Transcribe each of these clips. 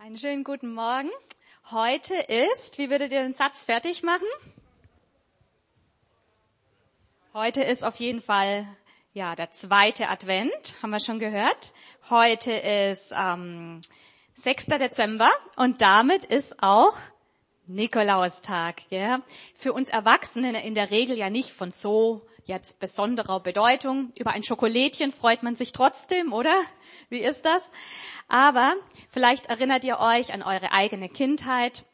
Einen schönen guten Morgen. Heute ist, wie würdet ihr den Satz fertig machen? Heute ist auf jeden Fall ja der zweite Advent, haben wir schon gehört. Heute ist ähm, 6. Dezember und damit ist auch Nikolaustag. Ja? Für uns Erwachsene in der Regel ja nicht von so jetzt besonderer Bedeutung. Über ein Schokolädchen freut man sich trotzdem, oder? Wie ist das? Aber vielleicht erinnert ihr euch an eure eigene Kindheit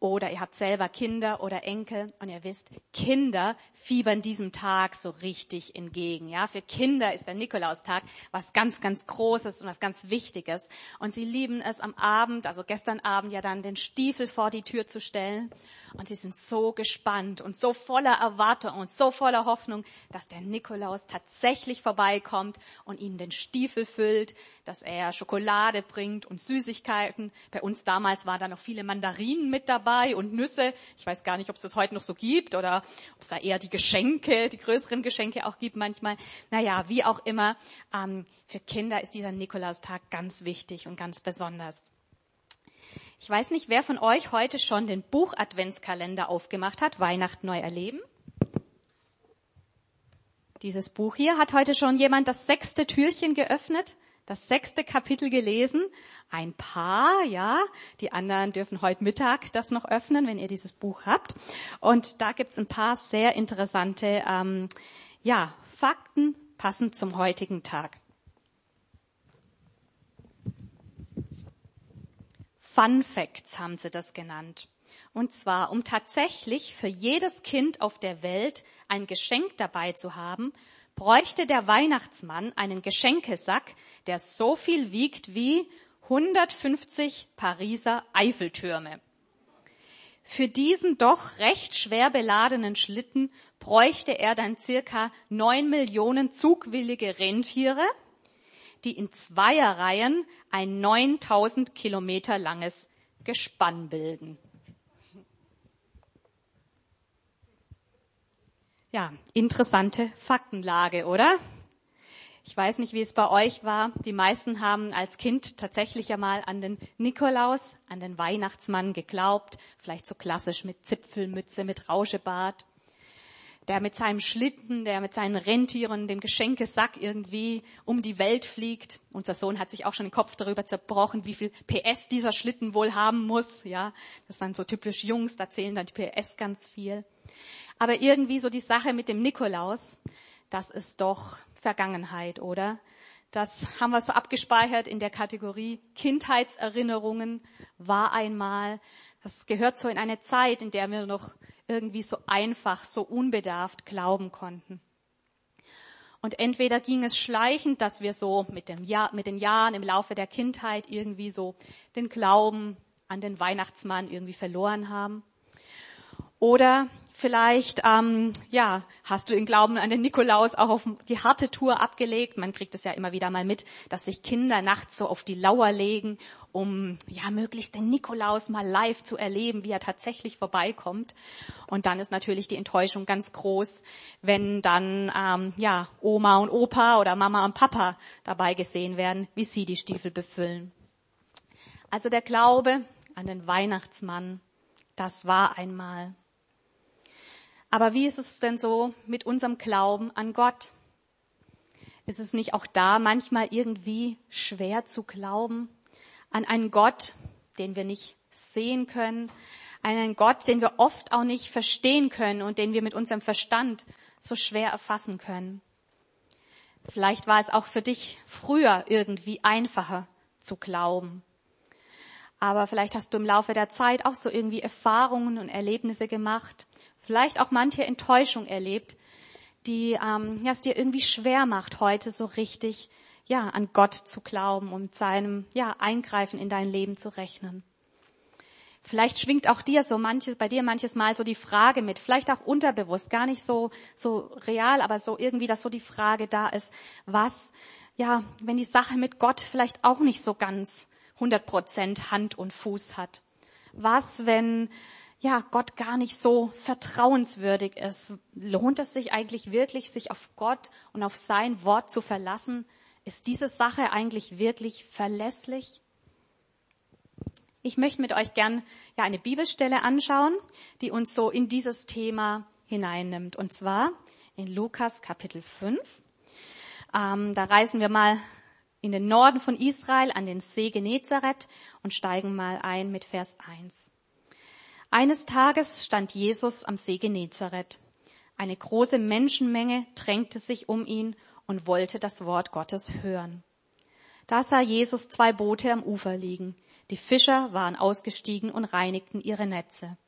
oder ihr habt selber Kinder oder Enkel und ihr wisst, Kinder fiebern diesem Tag so richtig entgegen. Ja, für Kinder ist der Nikolaustag was ganz, ganz Großes und was ganz Wichtiges. Und sie lieben es am Abend, also gestern Abend ja dann den Stiefel vor die Tür zu stellen. Und sie sind so gespannt und so voller Erwartung und so voller Hoffnung, dass der Nikolaus tatsächlich vorbeikommt und ihnen den Stiefel füllt, dass er Schokolade bringt und Süßigkeiten. Bei uns damals waren da noch viele Mandarinen mit dabei und Nüsse. Ich weiß gar nicht, ob es das heute noch so gibt oder ob es da eher die Geschenke, die größeren Geschenke auch gibt manchmal. Naja, wie auch immer, ähm, für Kinder ist dieser Nikolaustag ganz wichtig und ganz besonders. Ich weiß nicht, wer von euch heute schon den Buch Adventskalender aufgemacht hat, Weihnachten neu erleben. Dieses Buch hier hat heute schon jemand das sechste Türchen geöffnet das sechste Kapitel gelesen. Ein paar, ja. Die anderen dürfen heute Mittag das noch öffnen, wenn ihr dieses Buch habt. Und da gibt's ein paar sehr interessante, ähm, ja, Fakten passend zum heutigen Tag. Fun Facts haben sie das genannt. Und zwar, um tatsächlich für jedes Kind auf der Welt ein Geschenk dabei zu haben, bräuchte der Weihnachtsmann einen Geschenkesack, der so viel wiegt wie 150 Pariser Eiffeltürme. Für diesen doch recht schwer beladenen Schlitten bräuchte er dann circa neun Millionen zugwillige Rentiere, die in Zweierreihen ein 9000 Kilometer langes Gespann bilden. Ja, interessante Faktenlage, oder? Ich weiß nicht, wie es bei euch war. Die meisten haben als Kind tatsächlich einmal an den Nikolaus, an den Weihnachtsmann geglaubt. Vielleicht so klassisch mit Zipfelmütze, mit Rauschebart. Der mit seinem Schlitten, der mit seinen Rentieren, dem Geschenkesack irgendwie um die Welt fliegt. Unser Sohn hat sich auch schon den Kopf darüber zerbrochen, wie viel PS dieser Schlitten wohl haben muss. Ja, das dann so typisch Jungs, da zählen dann die PS ganz viel. Aber irgendwie so die Sache mit dem Nikolaus, das ist doch Vergangenheit, oder? Das haben wir so abgespeichert in der Kategorie Kindheitserinnerungen war einmal. Das gehört so in eine Zeit, in der wir noch irgendwie so einfach, so unbedarft glauben konnten. Und entweder ging es schleichend, dass wir so mit, dem Jahr, mit den Jahren im Laufe der Kindheit irgendwie so den Glauben an den Weihnachtsmann irgendwie verloren haben. Oder vielleicht, ähm, ja, hast du den Glauben an den Nikolaus auch auf die harte Tour abgelegt. Man kriegt es ja immer wieder mal mit, dass sich Kinder nachts so auf die Lauer legen, um ja möglichst den Nikolaus mal live zu erleben, wie er tatsächlich vorbeikommt. Und dann ist natürlich die Enttäuschung ganz groß, wenn dann ähm, ja Oma und Opa oder Mama und Papa dabei gesehen werden, wie sie die Stiefel befüllen. Also der Glaube an den Weihnachtsmann, das war einmal. Aber wie ist es denn so mit unserem Glauben an Gott? Ist es nicht auch da manchmal irgendwie schwer zu glauben an einen Gott, den wir nicht sehen können, einen Gott, den wir oft auch nicht verstehen können und den wir mit unserem Verstand so schwer erfassen können? Vielleicht war es auch für dich früher irgendwie einfacher zu glauben. Aber vielleicht hast du im Laufe der Zeit auch so irgendwie Erfahrungen und Erlebnisse gemacht, vielleicht auch manche Enttäuschung erlebt, die ähm, ja, es dir irgendwie schwer macht, heute so richtig ja an Gott zu glauben und seinem ja Eingreifen in dein Leben zu rechnen. Vielleicht schwingt auch dir so manches, bei dir manches Mal so die Frage mit, vielleicht auch unterbewusst, gar nicht so, so real, aber so irgendwie, dass so die Frage da ist, was, ja, wenn die Sache mit Gott vielleicht auch nicht so ganz 100 Prozent Hand und Fuß hat. Was, wenn ja, Gott gar nicht so vertrauenswürdig ist. Lohnt es sich eigentlich wirklich, sich auf Gott und auf sein Wort zu verlassen? Ist diese Sache eigentlich wirklich verlässlich? Ich möchte mit euch gern ja eine Bibelstelle anschauen, die uns so in dieses Thema hineinnimmt. Und zwar in Lukas Kapitel 5. Ähm, da reisen wir mal in den Norden von Israel an den See Genezareth und steigen mal ein mit Vers 1. Eines Tages stand Jesus am See Genezareth. Eine große Menschenmenge drängte sich um ihn und wollte das Wort Gottes hören. Da sah Jesus zwei Boote am Ufer liegen. Die Fischer waren ausgestiegen und reinigten ihre Netze.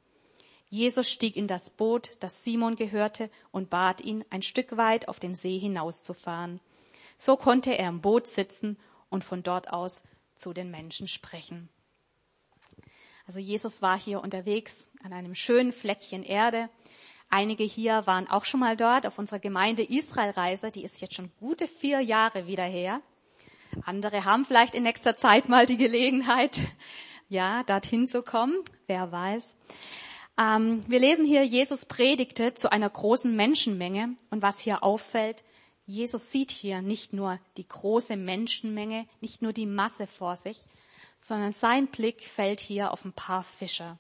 Jesus stieg in das Boot, das Simon gehörte, und bat ihn, ein Stück weit auf den See hinauszufahren. So konnte er im Boot sitzen und von dort aus zu den Menschen sprechen. Also Jesus war hier unterwegs an einem schönen Fleckchen Erde. Einige hier waren auch schon mal dort auf unserer Gemeinde Israelreise. Die ist jetzt schon gute vier Jahre wieder her. Andere haben vielleicht in nächster Zeit mal die Gelegenheit, ja, dorthin zu kommen. Wer weiß. Ähm, wir lesen hier, Jesus predigte zu einer großen Menschenmenge. Und was hier auffällt, Jesus sieht hier nicht nur die große Menschenmenge, nicht nur die Masse vor sich, sondern sein Blick fällt hier auf ein paar Fischer.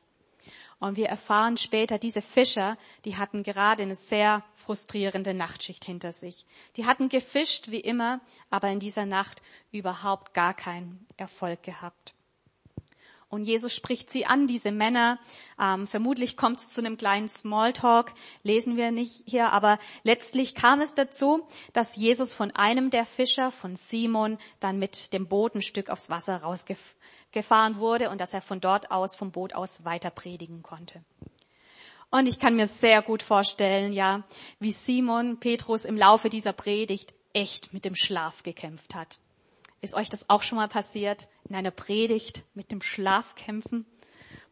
Und wir erfahren später, diese Fischer, die hatten gerade eine sehr frustrierende Nachtschicht hinter sich. Die hatten gefischt wie immer, aber in dieser Nacht überhaupt gar keinen Erfolg gehabt. Und Jesus spricht sie an, diese Männer. Ähm, vermutlich kommt es zu einem kleinen Smalltalk, lesen wir nicht hier, aber letztlich kam es dazu, dass Jesus von einem der Fischer, von Simon, dann mit dem Boot ein Stück aufs Wasser rausgefahren wurde und dass er von dort aus, vom Boot aus weiter predigen konnte. Und ich kann mir sehr gut vorstellen, ja, wie Simon Petrus im Laufe dieser Predigt echt mit dem Schlaf gekämpft hat. Ist euch das auch schon mal passiert? In einer Predigt mit dem Schlaf kämpfen?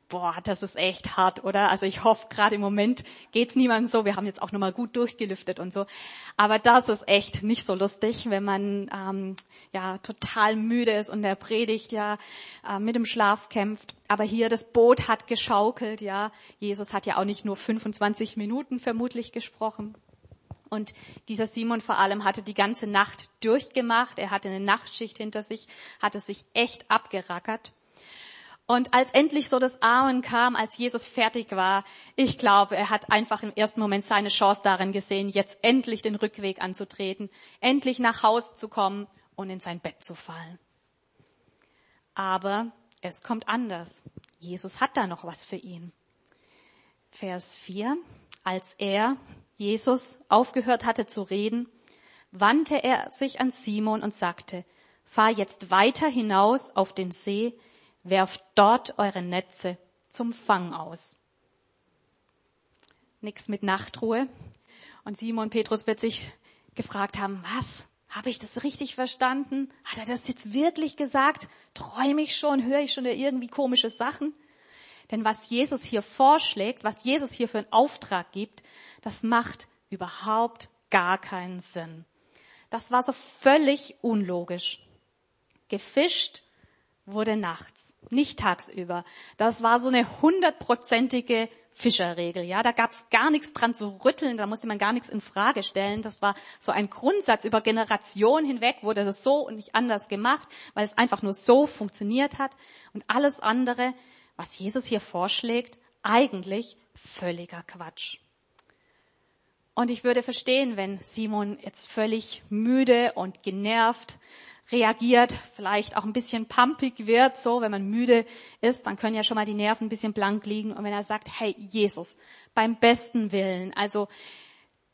Boah, das ist echt hart, oder? Also ich hoffe, gerade im Moment geht's niemandem so. Wir haben jetzt auch nochmal gut durchgelüftet und so. Aber das ist echt nicht so lustig, wenn man ähm, ja total müde ist und der Predigt ja äh, mit dem Schlaf kämpft. Aber hier das Boot hat geschaukelt, ja. Jesus hat ja auch nicht nur 25 Minuten vermutlich gesprochen. Und dieser Simon vor allem hatte die ganze Nacht durchgemacht. Er hatte eine Nachtschicht hinter sich, hatte sich echt abgerackert. Und als endlich so das Amen kam, als Jesus fertig war, ich glaube, er hat einfach im ersten Moment seine Chance darin gesehen, jetzt endlich den Rückweg anzutreten, endlich nach Hause zu kommen und in sein Bett zu fallen. Aber es kommt anders. Jesus hat da noch was für ihn. Vers 4. Als er, Jesus aufgehört hatte zu reden, wandte er sich an Simon und sagte, fahr jetzt weiter hinaus auf den See, werft dort eure Netze zum Fang aus. Nix mit Nachtruhe. Und Simon Petrus wird sich gefragt haben, was? Habe ich das richtig verstanden? Hat er das jetzt wirklich gesagt? Träume ich schon? Höre ich schon irgendwie komische Sachen? Denn was Jesus hier vorschlägt, was Jesus hier für einen Auftrag gibt, das macht überhaupt gar keinen Sinn. Das war so völlig unlogisch. Gefischt wurde nachts, nicht tagsüber. Das war so eine hundertprozentige Fischerregel. Ja, da gab es gar nichts dran zu rütteln, da musste man gar nichts in Frage stellen. Das war so ein Grundsatz über Generationen hinweg wurde das so und nicht anders gemacht, weil es einfach nur so funktioniert hat. Und alles andere, was Jesus hier vorschlägt, eigentlich völliger Quatsch. Und ich würde verstehen, wenn Simon jetzt völlig müde und genervt reagiert, vielleicht auch ein bisschen pumpig wird, so, wenn man müde ist, dann können ja schon mal die Nerven ein bisschen blank liegen. Und wenn er sagt, hey, Jesus, beim besten Willen, also,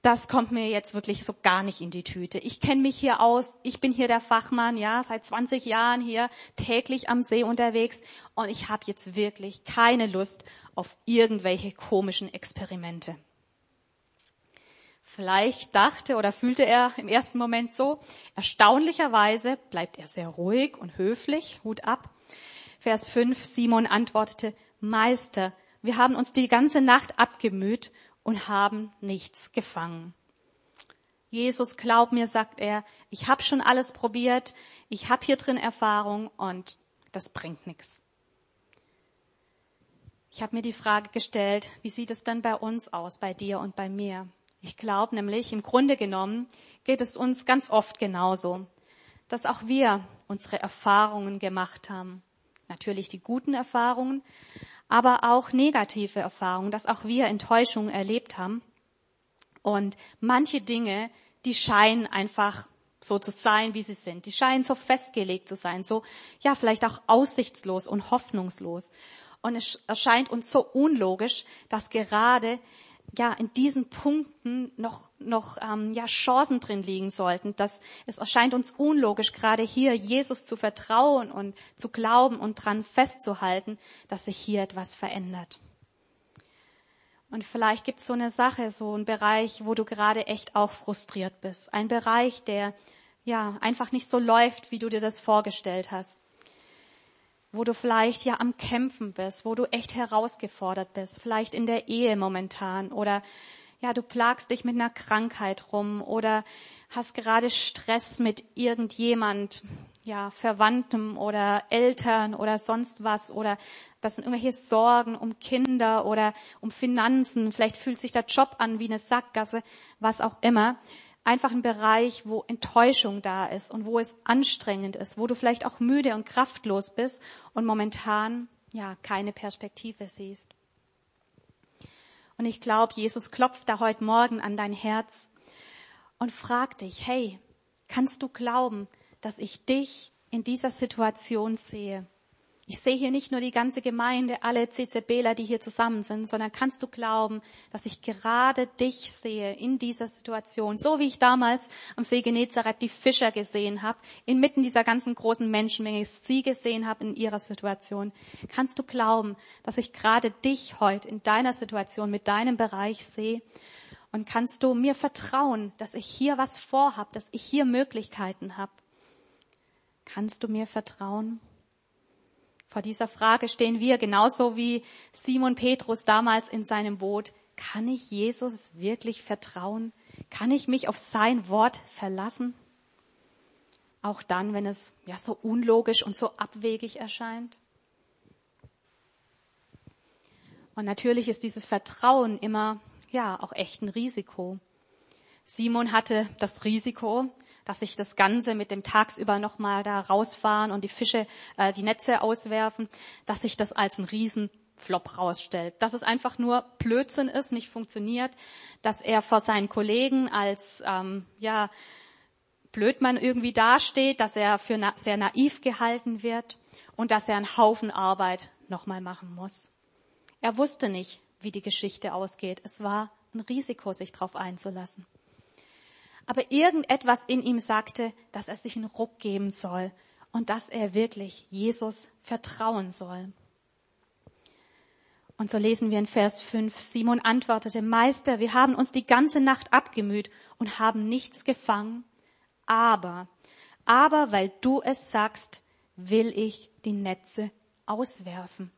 das kommt mir jetzt wirklich so gar nicht in die Tüte. Ich kenne mich hier aus, ich bin hier der Fachmann, ja, seit 20 Jahren hier täglich am See unterwegs und ich habe jetzt wirklich keine Lust auf irgendwelche komischen Experimente. Vielleicht dachte oder fühlte er im ersten Moment so. Erstaunlicherweise bleibt er sehr ruhig und höflich. Hut ab. Vers 5. Simon antwortete, Meister, wir haben uns die ganze Nacht abgemüht und haben nichts gefangen. Jesus, glaub mir, sagt er, ich habe schon alles probiert, ich habe hier drin Erfahrung und das bringt nichts. Ich habe mir die Frage gestellt, wie sieht es denn bei uns aus, bei dir und bei mir? Ich glaube nämlich, im Grunde genommen geht es uns ganz oft genauso, dass auch wir unsere Erfahrungen gemacht haben, Natürlich die guten Erfahrungen, aber auch negative Erfahrungen, dass auch wir Enttäuschungen erlebt haben. Und manche Dinge, die scheinen einfach so zu sein, wie sie sind. Die scheinen so festgelegt zu sein, so, ja, vielleicht auch aussichtslos und hoffnungslos. Und es erscheint uns so unlogisch, dass gerade ja in diesen Punkten noch noch ähm, ja Chancen drin liegen sollten. Dass es erscheint uns unlogisch, gerade hier Jesus zu vertrauen und zu glauben und dran festzuhalten, dass sich hier etwas verändert. Und vielleicht gibt es so eine Sache, so einen Bereich, wo du gerade echt auch frustriert bist. Ein Bereich, der ja einfach nicht so läuft, wie du dir das vorgestellt hast wo du vielleicht ja am Kämpfen bist, wo du echt herausgefordert bist, vielleicht in der Ehe momentan oder ja, du plagst dich mit einer Krankheit rum oder hast gerade Stress mit irgendjemand, ja, Verwandtem oder Eltern oder sonst was oder das sind irgendwelche Sorgen um Kinder oder um Finanzen, vielleicht fühlt sich der Job an wie eine Sackgasse, was auch immer einfach ein Bereich, wo Enttäuschung da ist und wo es anstrengend ist, wo du vielleicht auch müde und kraftlos bist und momentan ja keine Perspektive siehst. Und ich glaube, Jesus klopft da heute Morgen an dein Herz und fragt dich, hey, kannst du glauben, dass ich dich in dieser Situation sehe? Ich sehe hier nicht nur die ganze Gemeinde, alle CCBler, die hier zusammen sind, sondern kannst du glauben, dass ich gerade dich sehe in dieser Situation, so wie ich damals am See Genezareth die Fischer gesehen habe, inmitten dieser ganzen großen Menschenmenge sie gesehen habe in ihrer Situation. Kannst du glauben, dass ich gerade dich heute in deiner Situation mit deinem Bereich sehe? Und kannst du mir vertrauen, dass ich hier was vorhab, dass ich hier Möglichkeiten habe? Kannst du mir vertrauen? Vor dieser Frage stehen wir genauso wie Simon Petrus damals in seinem Boot. Kann ich Jesus wirklich vertrauen? Kann ich mich auf sein Wort verlassen? Auch dann, wenn es ja so unlogisch und so abwegig erscheint. Und natürlich ist dieses Vertrauen immer, ja, auch echt ein Risiko. Simon hatte das Risiko, dass sich das Ganze mit dem tagsüber nochmal da rausfahren und die Fische, äh, die Netze auswerfen, dass sich das als ein Riesenflop rausstellt. Dass es einfach nur Blödsinn ist, nicht funktioniert, dass er vor seinen Kollegen als, ähm, ja, Blödmann irgendwie dasteht, dass er für na sehr naiv gehalten wird und dass er einen Haufen Arbeit nochmal machen muss. Er wusste nicht, wie die Geschichte ausgeht. Es war ein Risiko, sich darauf einzulassen. Aber irgendetwas in ihm sagte, dass er sich einen Ruck geben soll und dass er wirklich Jesus vertrauen soll. Und so lesen wir in Vers 5, Simon antwortete, Meister, wir haben uns die ganze Nacht abgemüht und haben nichts gefangen, aber, aber weil du es sagst, will ich die Netze auswerfen.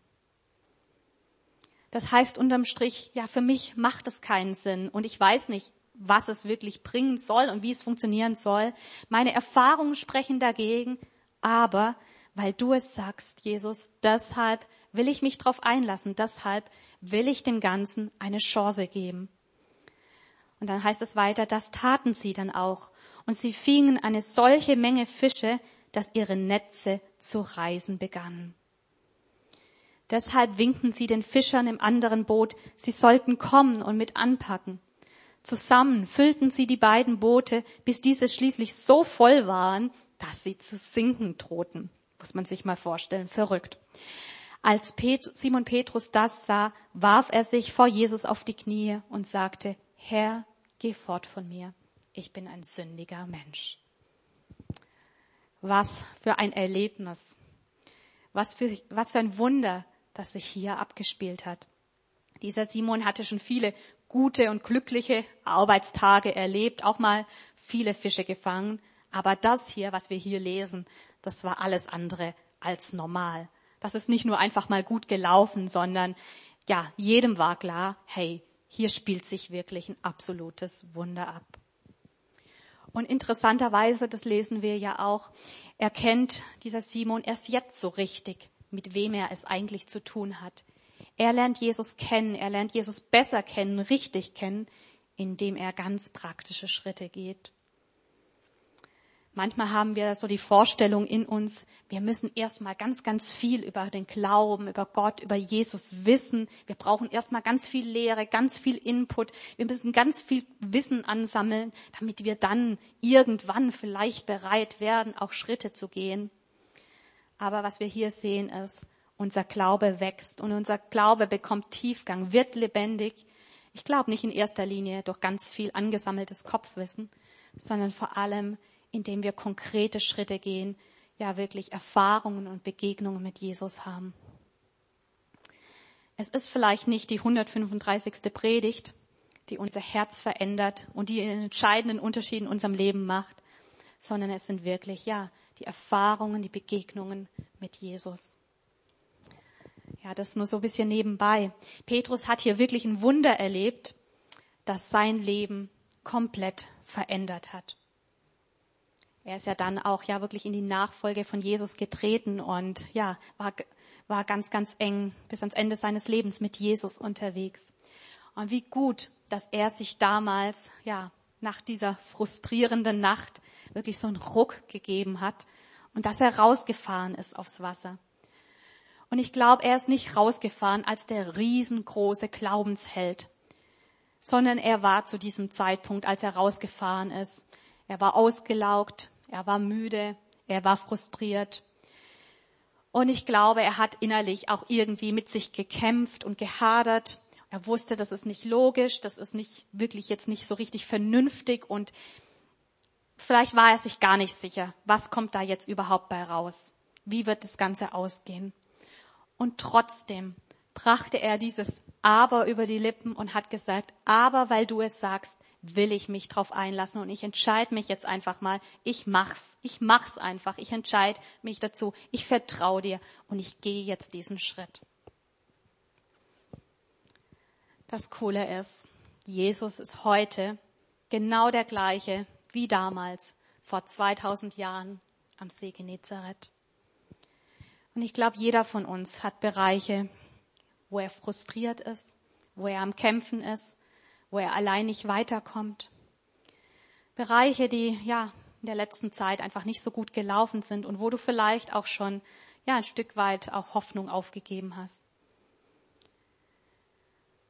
Das heißt unterm Strich, ja, für mich macht es keinen Sinn und ich weiß nicht, was es wirklich bringen soll und wie es funktionieren soll. Meine Erfahrungen sprechen dagegen, aber weil du es sagst, Jesus, deshalb will ich mich darauf einlassen, deshalb will ich dem Ganzen eine Chance geben. Und dann heißt es weiter, das taten sie dann auch. Und sie fingen eine solche Menge Fische, dass ihre Netze zu reißen begannen. Deshalb winkten sie den Fischern im anderen Boot, sie sollten kommen und mit anpacken. Zusammen füllten sie die beiden Boote, bis diese schließlich so voll waren, dass sie zu sinken drohten. Muss man sich mal vorstellen, verrückt. Als Simon Petrus das sah, warf er sich vor Jesus auf die Knie und sagte, Herr, geh fort von mir. Ich bin ein sündiger Mensch. Was für ein Erlebnis. Was für, was für ein Wunder, das sich hier abgespielt hat. Dieser Simon hatte schon viele gute und glückliche Arbeitstage erlebt, auch mal viele Fische gefangen. Aber das hier, was wir hier lesen, das war alles andere als normal. Das ist nicht nur einfach mal gut gelaufen, sondern ja, jedem war klar, hey, hier spielt sich wirklich ein absolutes Wunder ab. Und interessanterweise, das lesen wir ja auch, erkennt dieser Simon erst jetzt so richtig, mit wem er es eigentlich zu tun hat. Er lernt Jesus kennen, er lernt Jesus besser kennen, richtig kennen, indem er ganz praktische Schritte geht. Manchmal haben wir so die Vorstellung in uns, wir müssen erstmal ganz, ganz viel über den Glauben, über Gott, über Jesus wissen. Wir brauchen erstmal ganz viel Lehre, ganz viel Input. Wir müssen ganz viel Wissen ansammeln, damit wir dann irgendwann vielleicht bereit werden, auch Schritte zu gehen. Aber was wir hier sehen ist, unser Glaube wächst und unser Glaube bekommt Tiefgang, wird lebendig. Ich glaube nicht in erster Linie durch ganz viel angesammeltes Kopfwissen, sondern vor allem indem wir konkrete Schritte gehen, ja wirklich Erfahrungen und Begegnungen mit Jesus haben. Es ist vielleicht nicht die 135. Predigt, die unser Herz verändert und die einen entscheidenden Unterschied in unserem Leben macht, sondern es sind wirklich, ja, die Erfahrungen, die Begegnungen mit Jesus. Ja, das nur so ein bisschen nebenbei. Petrus hat hier wirklich ein Wunder erlebt, das sein Leben komplett verändert hat. Er ist ja dann auch ja wirklich in die Nachfolge von Jesus getreten und ja, war, war ganz, ganz eng bis ans Ende seines Lebens mit Jesus unterwegs. Und wie gut, dass er sich damals, ja, nach dieser frustrierenden Nacht wirklich so einen Ruck gegeben hat und dass er rausgefahren ist aufs Wasser. Und ich glaube, er ist nicht rausgefahren als der riesengroße Glaubensheld, sondern er war zu diesem Zeitpunkt, als er rausgefahren ist, er war ausgelaugt, er war müde, er war frustriert. Und ich glaube, er hat innerlich auch irgendwie mit sich gekämpft und gehadert. Er wusste, das ist nicht logisch, das ist nicht wirklich jetzt nicht so richtig vernünftig und vielleicht war er sich gar nicht sicher, was kommt da jetzt überhaupt bei raus? Wie wird das Ganze ausgehen? Und trotzdem brachte er dieses Aber über die Lippen und hat gesagt, aber weil du es sagst, will ich mich drauf einlassen und ich entscheide mich jetzt einfach mal, ich mach's, ich mach's einfach, ich entscheide mich dazu, ich vertraue dir und ich gehe jetzt diesen Schritt. Das Coole ist, Jesus ist heute genau der gleiche wie damals vor 2000 Jahren am See Genezareth. Und ich glaube, jeder von uns hat Bereiche, wo er frustriert ist, wo er am Kämpfen ist, wo er allein nicht weiterkommt. Bereiche, die ja in der letzten Zeit einfach nicht so gut gelaufen sind und wo du vielleicht auch schon ja ein Stück weit auch Hoffnung aufgegeben hast.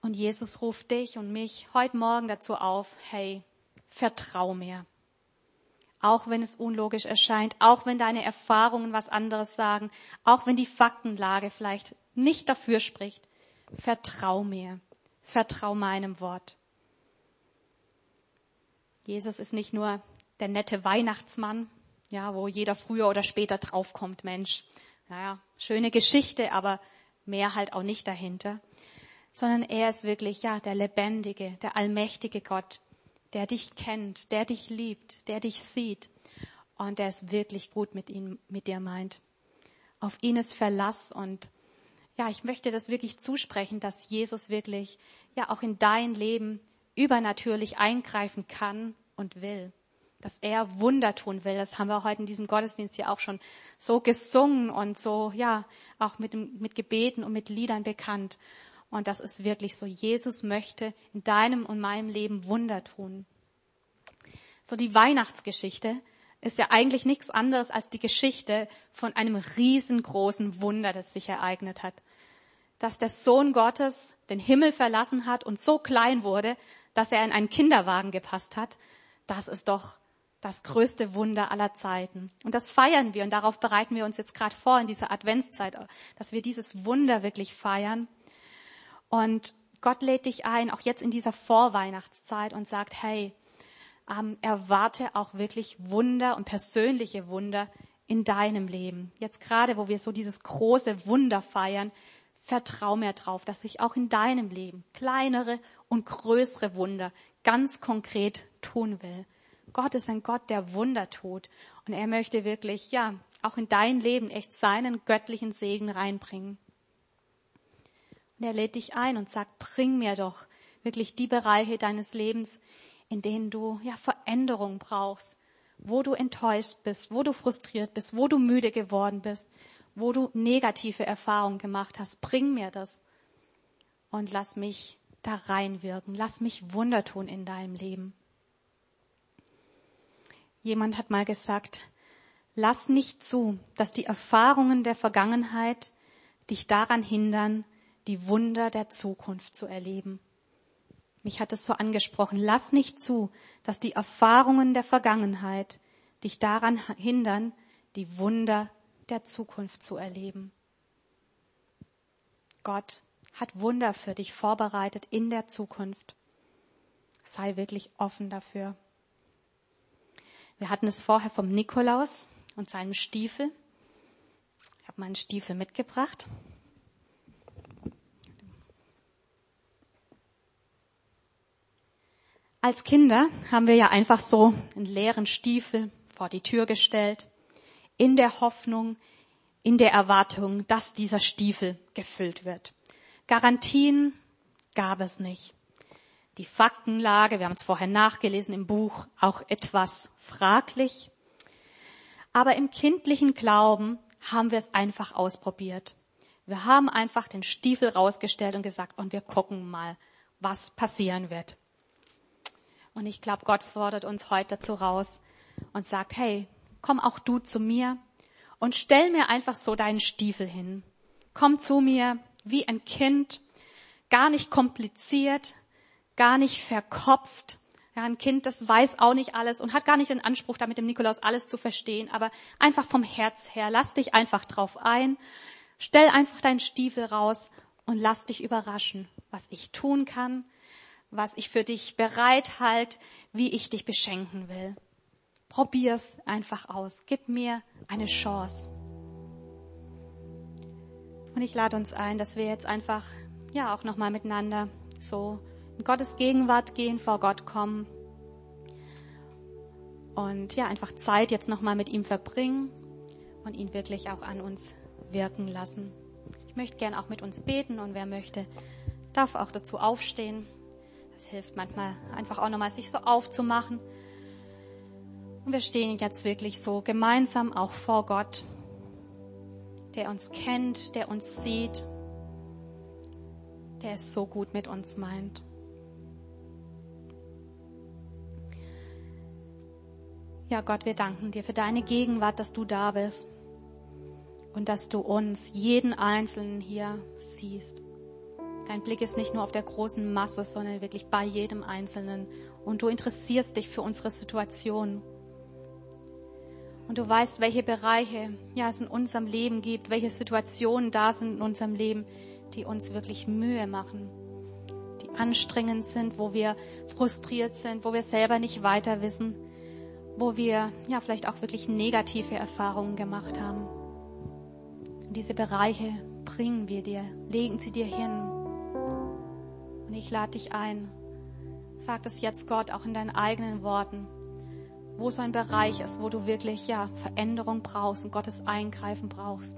Und Jesus ruft dich und mich heute Morgen dazu auf, hey, vertrau mir. Auch wenn es unlogisch erscheint, auch wenn deine Erfahrungen was anderes sagen, auch wenn die Faktenlage vielleicht nicht dafür spricht, vertrau mir, vertrau meinem Wort. Jesus ist nicht nur der nette Weihnachtsmann, ja, wo jeder früher oder später draufkommt, Mensch. Naja, schöne Geschichte, aber mehr halt auch nicht dahinter. Sondern er ist wirklich, ja, der lebendige, der allmächtige Gott, der dich kennt, der dich liebt, der dich sieht und der es wirklich gut mit ihm, mit dir meint. Auf ihn ist Verlass und ja, ich möchte das wirklich zusprechen, dass Jesus wirklich, ja, auch in dein Leben übernatürlich eingreifen kann und will. Dass er Wunder tun will. Das haben wir heute in diesem Gottesdienst hier auch schon so gesungen und so, ja, auch mit, mit Gebeten und mit Liedern bekannt. Und das ist wirklich so. Jesus möchte in deinem und meinem Leben Wunder tun. So die Weihnachtsgeschichte ist ja eigentlich nichts anderes als die Geschichte von einem riesengroßen Wunder, das sich ereignet hat. Dass der Sohn Gottes den Himmel verlassen hat und so klein wurde, dass er in einen Kinderwagen gepasst hat, das ist doch das größte Wunder aller Zeiten. Und das feiern wir und darauf bereiten wir uns jetzt gerade vor in dieser Adventszeit, dass wir dieses Wunder wirklich feiern. Und Gott lädt dich ein, auch jetzt in dieser Vorweihnachtszeit und sagt, hey, ähm, erwarte auch wirklich Wunder und persönliche Wunder in deinem Leben. Jetzt gerade, wo wir so dieses große Wunder feiern, vertrau mir drauf, dass ich auch in deinem Leben kleinere und größere Wunder ganz konkret tun will. Gott ist ein Gott, der Wunder tut. Und er möchte wirklich, ja, auch in dein Leben echt seinen göttlichen Segen reinbringen. Und er lädt dich ein und sagt, bring mir doch wirklich die Bereiche deines Lebens, in denen du, ja, Veränderung brauchst, wo du enttäuscht bist, wo du frustriert bist, wo du müde geworden bist, wo du negative Erfahrungen gemacht hast. Bring mir das und lass mich da reinwirken. Lass mich Wunder tun in deinem Leben. Jemand hat mal gesagt, lass nicht zu, dass die Erfahrungen der Vergangenheit dich daran hindern, die Wunder der Zukunft zu erleben. Mich hat es so angesprochen. Lass nicht zu, dass die Erfahrungen der Vergangenheit dich daran hindern, die Wunder der Zukunft zu erleben. Gott hat Wunder für dich vorbereitet in der Zukunft. Sei wirklich offen dafür. Wir hatten es vorher vom Nikolaus und seinem Stiefel. Ich habe meinen Stiefel mitgebracht. Als Kinder haben wir ja einfach so einen leeren Stiefel vor die Tür gestellt, in der Hoffnung, in der Erwartung, dass dieser Stiefel gefüllt wird. Garantien gab es nicht. Die Faktenlage, wir haben es vorher nachgelesen im Buch, auch etwas fraglich. Aber im kindlichen Glauben haben wir es einfach ausprobiert. Wir haben einfach den Stiefel rausgestellt und gesagt, und wir gucken mal, was passieren wird. Und ich glaube, Gott fordert uns heute dazu raus und sagt, hey, komm auch du zu mir und stell mir einfach so deinen Stiefel hin. Komm zu mir wie ein Kind, gar nicht kompliziert, gar nicht verkopft. Ja, ein Kind, das weiß auch nicht alles und hat gar nicht den Anspruch, da mit dem Nikolaus alles zu verstehen, aber einfach vom Herz her, lass dich einfach drauf ein, stell einfach deinen Stiefel raus und lass dich überraschen, was ich tun kann, was ich für dich bereit halt, wie ich dich beschenken will. Probier's einfach aus. Gib mir eine Chance. Und ich lade uns ein, dass wir jetzt einfach, ja, auch nochmal miteinander so in Gottes Gegenwart gehen, vor Gott kommen. Und ja, einfach Zeit jetzt nochmal mit ihm verbringen und ihn wirklich auch an uns wirken lassen. Ich möchte gern auch mit uns beten und wer möchte, darf auch dazu aufstehen. Es hilft manchmal einfach auch nochmal, sich so aufzumachen. Und wir stehen jetzt wirklich so gemeinsam auch vor Gott, der uns kennt, der uns sieht, der es so gut mit uns meint. Ja, Gott, wir danken dir für deine Gegenwart, dass du da bist und dass du uns, jeden Einzelnen hier siehst. Dein Blick ist nicht nur auf der großen Masse, sondern wirklich bei jedem Einzelnen. Und du interessierst dich für unsere Situation. Und du weißt, welche Bereiche ja, es in unserem Leben gibt, welche Situationen da sind in unserem Leben, die uns wirklich Mühe machen, die anstrengend sind, wo wir frustriert sind, wo wir selber nicht weiter wissen, wo wir ja vielleicht auch wirklich negative Erfahrungen gemacht haben. Und diese Bereiche bringen wir dir, legen sie dir hin. Ich lade dich ein. Sag das jetzt Gott auch in deinen eigenen Worten. Wo so ein Bereich ist, wo du wirklich, ja, Veränderung brauchst und Gottes Eingreifen brauchst.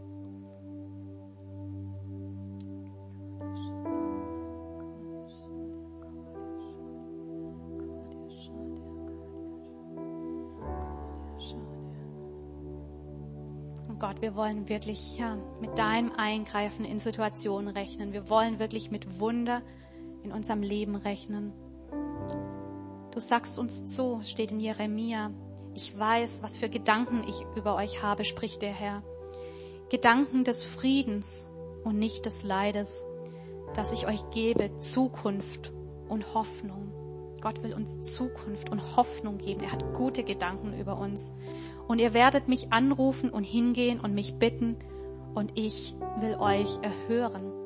Gott, wir wollen wirklich ja, mit deinem Eingreifen in Situationen rechnen. Wir wollen wirklich mit Wunder in unserem Leben rechnen. Du sagst uns zu, steht in Jeremia, ich weiß, was für Gedanken ich über euch habe, spricht der Herr. Gedanken des Friedens und nicht des Leides, dass ich euch gebe Zukunft und Hoffnung. Gott will uns Zukunft und Hoffnung geben. Er hat gute Gedanken über uns. Und ihr werdet mich anrufen und hingehen und mich bitten und ich will euch erhören.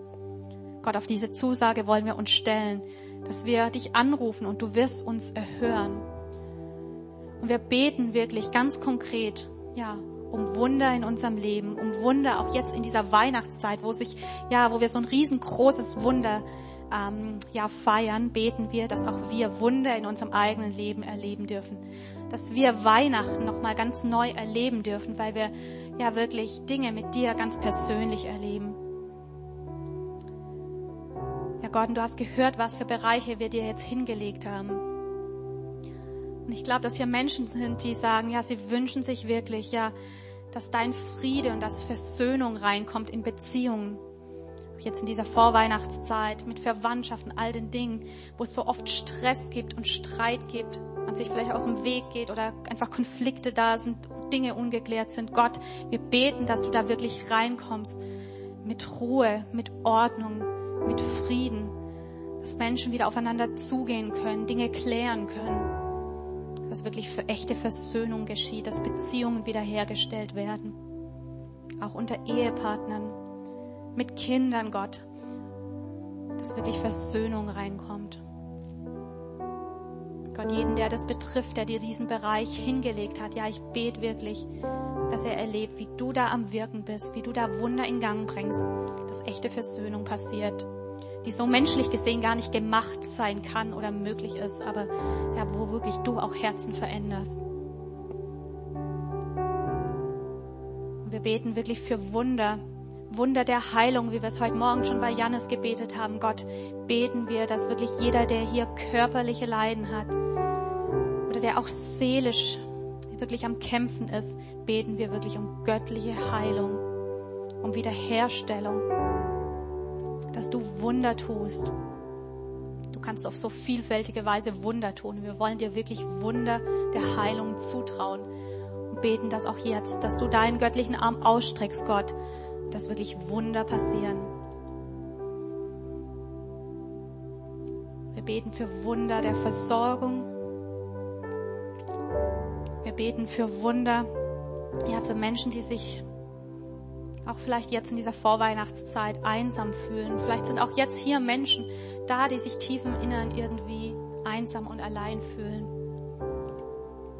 Gott, auf diese Zusage wollen wir uns stellen, dass wir dich anrufen und du wirst uns erhören. Und wir beten wirklich ganz konkret, ja, um Wunder in unserem Leben, um Wunder auch jetzt in dieser Weihnachtszeit, wo sich, ja, wo wir so ein riesengroßes Wunder ähm, ja feiern, beten wir, dass auch wir Wunder in unserem eigenen Leben erleben dürfen, dass wir Weihnachten noch mal ganz neu erleben dürfen, weil wir ja wirklich Dinge mit dir ganz persönlich erleben. Gott, und du hast gehört, was für Bereiche wir dir jetzt hingelegt haben. Und ich glaube, dass hier Menschen sind, die sagen, ja, sie wünschen sich wirklich, ja, dass dein Friede und dass Versöhnung reinkommt in Beziehungen. Jetzt in dieser Vorweihnachtszeit mit Verwandtschaften, all den Dingen, wo es so oft Stress gibt und Streit gibt. man sich vielleicht aus dem Weg geht oder einfach Konflikte da sind, Dinge ungeklärt sind. Gott, wir beten, dass du da wirklich reinkommst mit Ruhe, mit Ordnung, mit Frieden, dass Menschen wieder aufeinander zugehen können, Dinge klären können, dass wirklich für echte Versöhnung geschieht, dass Beziehungen wiederhergestellt werden, auch unter Ehepartnern, mit Kindern, Gott, dass wirklich Versöhnung reinkommt. Gott, jeden, der das betrifft, der dir diesen Bereich hingelegt hat, ja, ich bete wirklich, dass er erlebt, wie du da am Wirken bist, wie du da Wunder in Gang bringst, dass echte Versöhnung passiert, die so menschlich gesehen gar nicht gemacht sein kann oder möglich ist, aber ja, wo wirklich du auch Herzen veränderst. Wir beten wirklich für Wunder, Wunder der Heilung, wie wir es heute Morgen schon bei Jannes gebetet haben. Gott, beten wir, dass wirklich jeder, der hier körperliche Leiden hat oder der auch seelisch wirklich am Kämpfen ist, beten wir wirklich um göttliche Heilung, um Wiederherstellung, dass du Wunder tust. Du kannst auf so vielfältige Weise Wunder tun. Wir wollen dir wirklich Wunder der Heilung zutrauen und beten das auch jetzt, dass du deinen göttlichen Arm ausstreckst, Gott, dass wirklich Wunder passieren. Wir beten für Wunder der Versorgung. Wir beten für Wunder, ja, für Menschen, die sich auch vielleicht jetzt in dieser Vorweihnachtszeit einsam fühlen. Vielleicht sind auch jetzt hier Menschen da, die sich tief im Inneren irgendwie einsam und allein fühlen.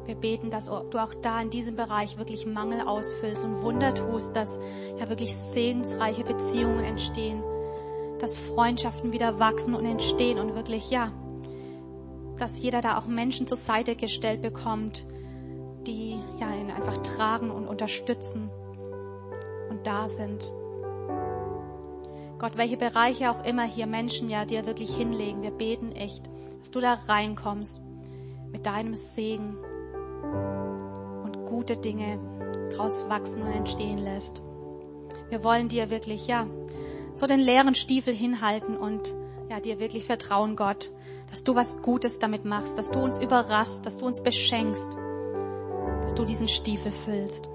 Wir beten, dass du auch da in diesem Bereich wirklich Mangel ausfüllst und Wunder tust, dass ja wirklich segensreiche Beziehungen entstehen, dass Freundschaften wieder wachsen und entstehen und wirklich, ja, dass jeder da auch Menschen zur Seite gestellt bekommt, die ja ihn einfach tragen und unterstützen und da sind. Gott, welche Bereiche auch immer hier Menschen ja dir wirklich hinlegen, wir beten echt, dass du da reinkommst mit deinem Segen gute Dinge draus wachsen und entstehen lässt. Wir wollen dir wirklich, ja, so den leeren Stiefel hinhalten und ja, dir wirklich vertrauen, Gott, dass du was Gutes damit machst, dass du uns überraschst, dass du uns beschenkst, dass du diesen Stiefel füllst.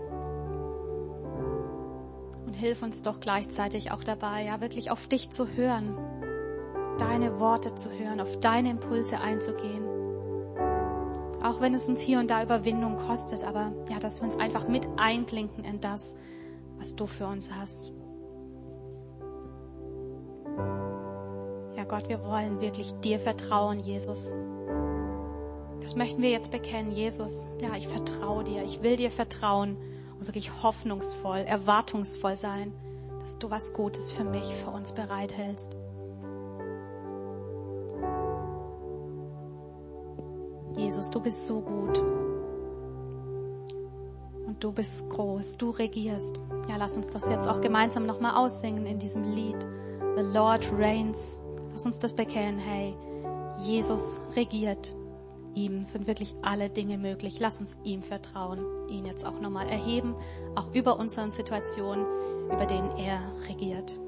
Und hilf uns doch gleichzeitig auch dabei, ja, wirklich auf dich zu hören, deine Worte zu hören, auf deine Impulse einzugehen. Auch wenn es uns hier und da Überwindung kostet, aber ja, dass wir uns einfach mit einklinken in das, was du für uns hast. Ja Gott, wir wollen wirklich dir vertrauen, Jesus. Das möchten wir jetzt bekennen, Jesus. Ja, ich vertraue dir, ich will dir vertrauen und wirklich hoffnungsvoll, erwartungsvoll sein, dass du was Gutes für mich, für uns bereithältst. Jesus, du bist so gut. Und du bist groß, du regierst. Ja, lass uns das jetzt auch gemeinsam nochmal aussingen in diesem Lied. The Lord reigns. Lass uns das bekennen, hey, Jesus regiert. Ihm sind wirklich alle Dinge möglich. Lass uns ihm vertrauen, ihn jetzt auch nochmal erheben, auch über unseren Situationen, über denen er regiert.